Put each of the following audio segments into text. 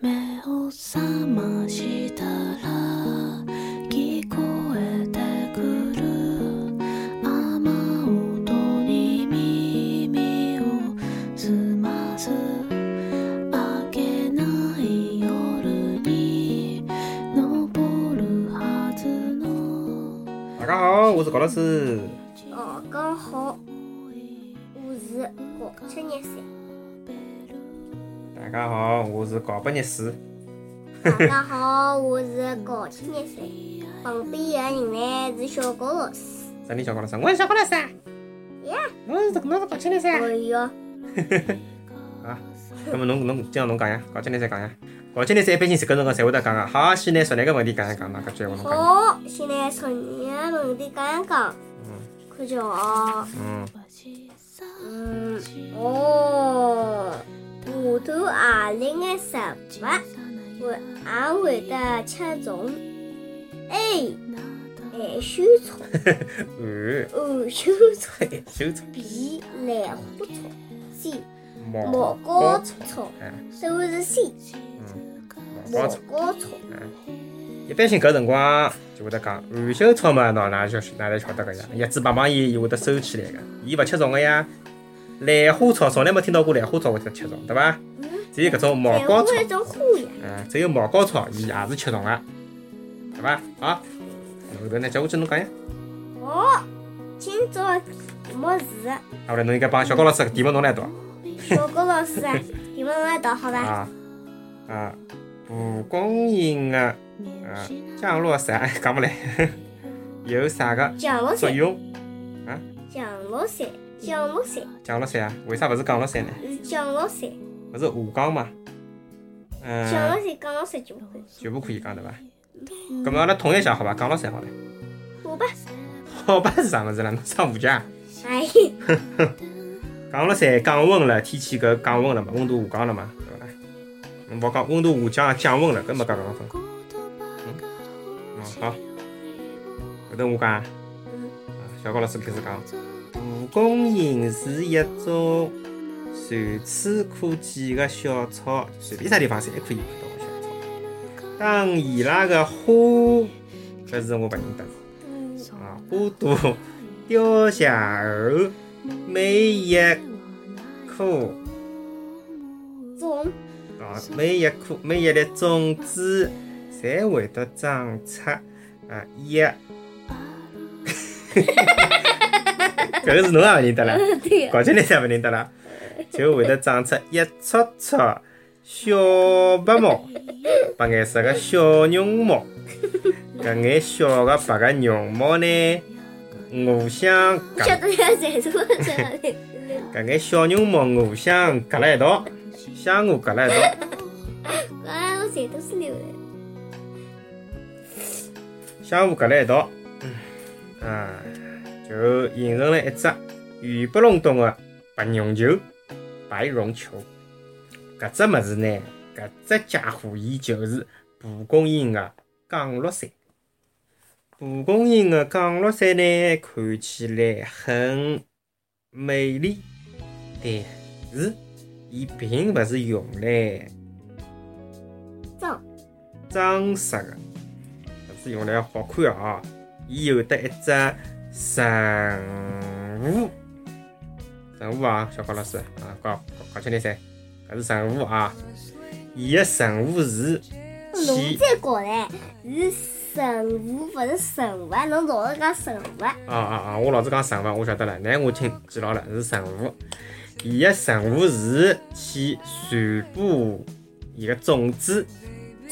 目を覚ましたら聞こえてくる雨音に耳を澄ます明けない夜に昇るはずの大家好，我是高老师。大家好，我是高。大家好，我是高八廿四。大家好，我是高七廿三。旁边的人呢是小高老师。啥人小高老师？我是小高老师啊。呀，侬是侬是高七廿三哎哟，啊？那么侬侬今朝侬讲呀？高七廿三讲呀？高七廿三一般性这个辰光侪会得讲啊。好，先拿昨日个问题讲一讲，哪个句话侬讲？好，现在从你的问题讲一讲。看叫啊，嗯，嗯，阿玲的食物会也会得吃虫。A. 海羞草二，O. 羞草手草，B. 兰花草，C. 毛毛膏草，哎，都是 C. 嗯，毛毛膏草。一般性搿辰光就会得讲含羞草嘛，喏，哪晓哪来晓得个呀？叶子棒棒伊伊会得收起来个，伊勿吃虫个呀。兰花草从来没听到过兰花草会得吃虫，对伐？只有搿种毛膏草。嗯，只有毛膏草伊也是吃虫个，对伐？好，后头呢，接下去侬讲呀。哦，今朝题目是啊，后来侬应该帮小高老师搿题目侬来读小高老师啊，题目侬来读好吧？啊啊，蒲公英个啊降落伞讲勿来，有啥个作用？降落伞，降落伞降落伞啊？为啥勿是降落伞呢？是降落伞，勿是下降嘛？降落嗯，伞降落伞就会。就不可以讲对伐？咁么阿拉统一一下好伐？降落伞好了。好吧，好吧是啥物事啦？侬上误解啊？哎，降落伞降温了，天气搿降温了嘛，温度下降了嘛，对勿啦？侬勿讲温度下降降温了，搿没讲降分。嗯，好，后头我讲小高老师开始讲，蒲公英是一种随处可见的小草，随便啥地方侪可以看到的小草。当伊拉的花，搿是我勿认得嗯啊，花朵凋谢后，每一颗种啊，每一颗每一粒种子，侪会得长出啊一。搿个是侬也勿认得啦，对高级人侪勿认得啦，就会得长出一撮撮小白毛，白颜色个小绒毛。搿眼小个白个绒毛呢，互相夹？搿眼小绒毛互相夹辣一道，相互夹辣一道。啊，我舌头是流的。相互夹辣一道，啊，就形成了一只圆不隆咚的白绒球、白绒球。搿只物事呢，搿只家伙伊就是蒲公英的降落伞。蒲公英的降落伞呢，看起来很美丽，但是伊并勿是用来装装饰的，搿是用来好看哦。伊有得一只神户，神户啊，小高老师啊，搞搞清点噻，搿是神户啊。伊个神户是侬起再搞嘞，是神户，勿是神户啊！侬老是讲神户啊？啊啊啊！我老是讲神户，我晓得了，那我听记牢了，是神户。伊个神户是去传播伊个种子，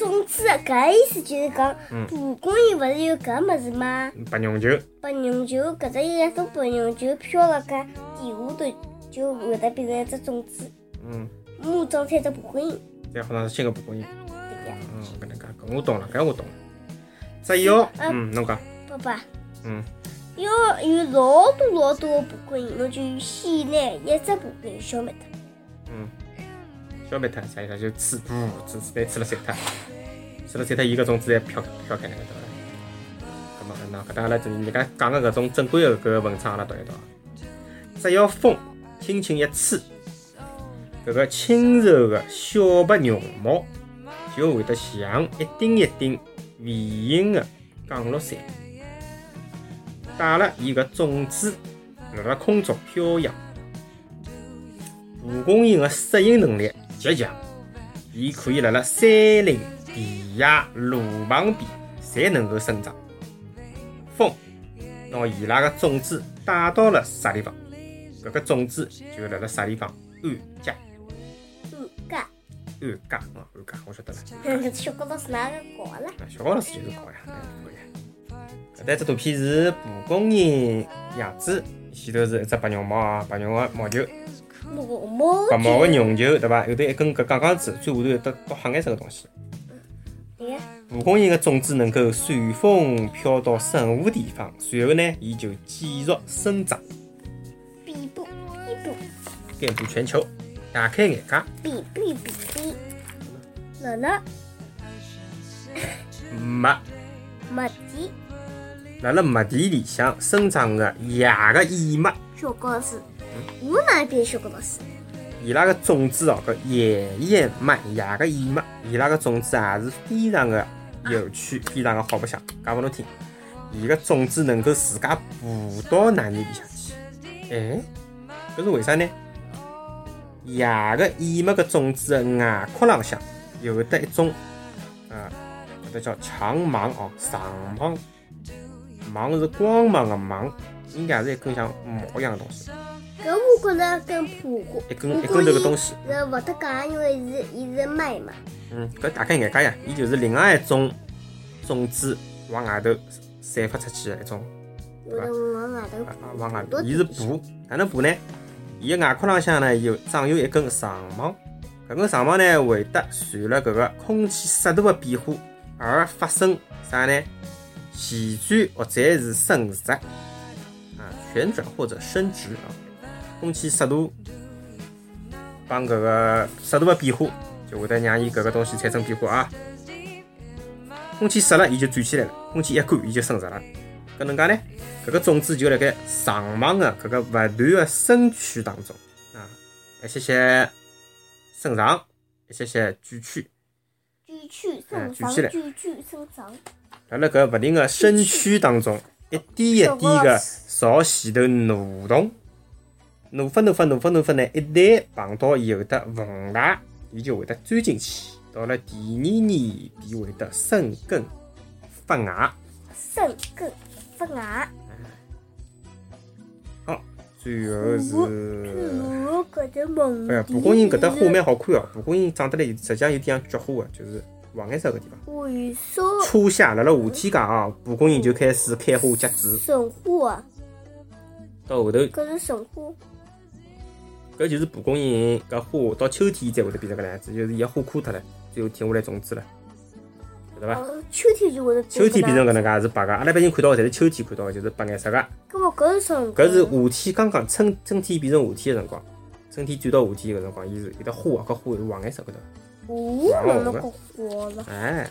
总之，搿意思就是讲嗯，蒲公英勿是有搿物事吗？白绒球。白绒球，搿只一种白绒球飘辣搿地下头，就会得变成一只种子，嗯，马长出一只蒲公英。再好像是新个蒲公英。对呀，嗯，搿能介，搿我懂了，搿我懂了。只要，嗯嗯，侬讲，爸爸，嗯，要有老多老多个蒲公英，侬就先拿一只蒲公英消灭脱。嗯，消灭掉啥意思？就吹，噗，吹吹吹了散脱，吹了散脱，伊搿种子侪飘飘开来了，对伐？搿么，那搿搭阿拉就人家讲个搿种正规个搿个文章阿拉读一读啊。只要风轻轻一吹，搿个轻柔个小白绒毛就会得像一顶一顶微型的降落伞，带了伊个种子辣辣空中飘扬。蒲公英的适应能力极强，伊可以辣辣山林、田野、路旁边侪能够生长。风拿伊拉个种子带到了啥地方，搿个种子就辣辣啥地方安家。安家，安家啊，安家，我晓得了。小高老师哪个搞了？啊小高老师就是搞呀，哎可以。搿搭只图片是蒲公英样子，前头是一只白绒毛啊，白绒个毛球，白毛个绒球，对伐？后头一根搿杠杠子，最下头有得倒黑颜色个东西。对，蒲公英的种子能够随风飘到任何地方，随后呢，伊就继续生长，比布比布遍布全球。打开眼界，比比比比，哪能麦麦地？辣辣麦地里向生长的叶个燕麦，小高老师，我哪变小高老师？伊拉个种子哦，搿叶叶脉、叶个叶脉，伊拉个种子也是非常的有趣，非常的好白相。讲拨侬听，伊个种子能够自家爬到哪里里向去？哎，搿是为啥呢？叶个叶脉个种子的外壳浪向有得一种啊，搿搭叫长芒哦，长芒，芒是光芒个芒，应该是一根像毛一样的东西，搿我觉着跟蒲公一根一根头个东西。是勿搭讲，因为是伊是麦嘛。嗯，搿大开眼界呀，伊就是另外一种种子往外头散发出去的一种，往外头往外头，伊是爬，哪能爬呢？伊个外壳浪向呢有长有一根长芒，搿根长芒呢会得随了搿个空气湿度的变化而发生啥呢？旋转或者是伸直，啊，旋转或者伸直啊，空气湿度帮搿个湿度的变化。就会得让伊搿个东西产生变化啊。空气湿了，伊就转起来了；空气一干，伊就伸直了。搿能介呢？搿个种子就辣盖长芒的搿个勿断的伸曲当中啊，一些些伸长，一些些卷曲，卷曲伸长，举起来举曲伸长。辣辣搿勿停的伸曲当中，一点一点的朝前头挪动，挪发挪发挪发挪发呢，一旦碰到有的缝带，伊就会得钻进去。到了第二年，便会得生根发芽。生根发芽。好，最后是，我搿只梦。哎呀，蒲公英搿搭花蛮好看哦。蒲公英长得来，实际上有点像菊花的，就是黄颜色搿地方。为啥初夏辣辣夏天介啊，蒲公英就开始开花结籽，神花啊？到后头搿是神花。搿就是蒲公英搿花到秋天才会得变成搿能样子，就是伊个花枯脱了，最后停下来种子了，晓得伐？哦，秋天就会得秋天变成搿能介是白个，阿拉一般性看到个侪是秋天看到个，就是白颜色个。搿么搿是神？搿是夏天刚刚春春天变成夏天个辰光，春天转到夏天个辰光，伊是有的花啊，搿花是黄颜色搿头。哦，哪能搿花了？哎？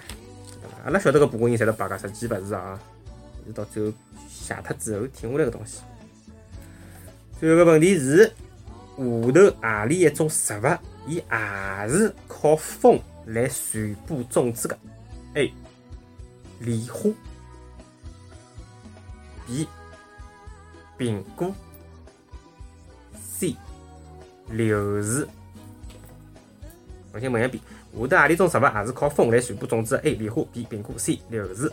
阿拉晓得搿蒲公英侪是白个，实际勿是啊，是到最后谢脱之后停下来个东西。最后个问题是，下下头何里一种植物，伊也是靠风来传播种子的？A. 莲花 B. 苹果 C. 柳树重新问一遍，下头何里种植物也是靠风来传播种子的？A. 莲花 B. 苹果 C. 柳树。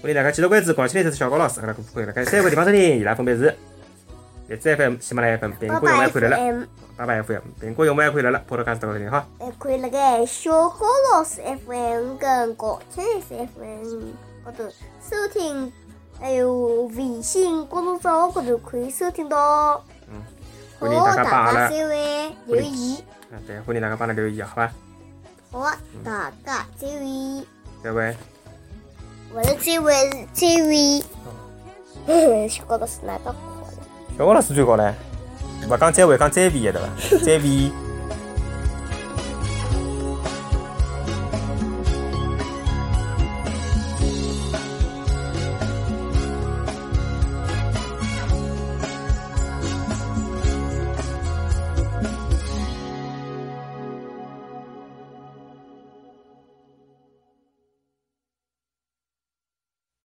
欢迎大家继续关注广西电视小高老师，阿拉可可以辣盖三个地方收听，伊拉分别是荔枝 FM、喜马拉雅 FM、苹果用户可以来了，FM 八八 FM、苹果用户可以来了，Podcast 高头听好。还可以那个小高老师 FM 跟高清 FM 高头收听，还有微信公众账号高头可以收听到。嗯，欢迎大家帮阿拉，留言，啊对，欢迎大家帮阿拉留言，好吧？好啊，大家这位，再会。我的这位是这位，哦小高老师哪个？小高老师最高唻，勿讲再会，讲再会对伐？再会。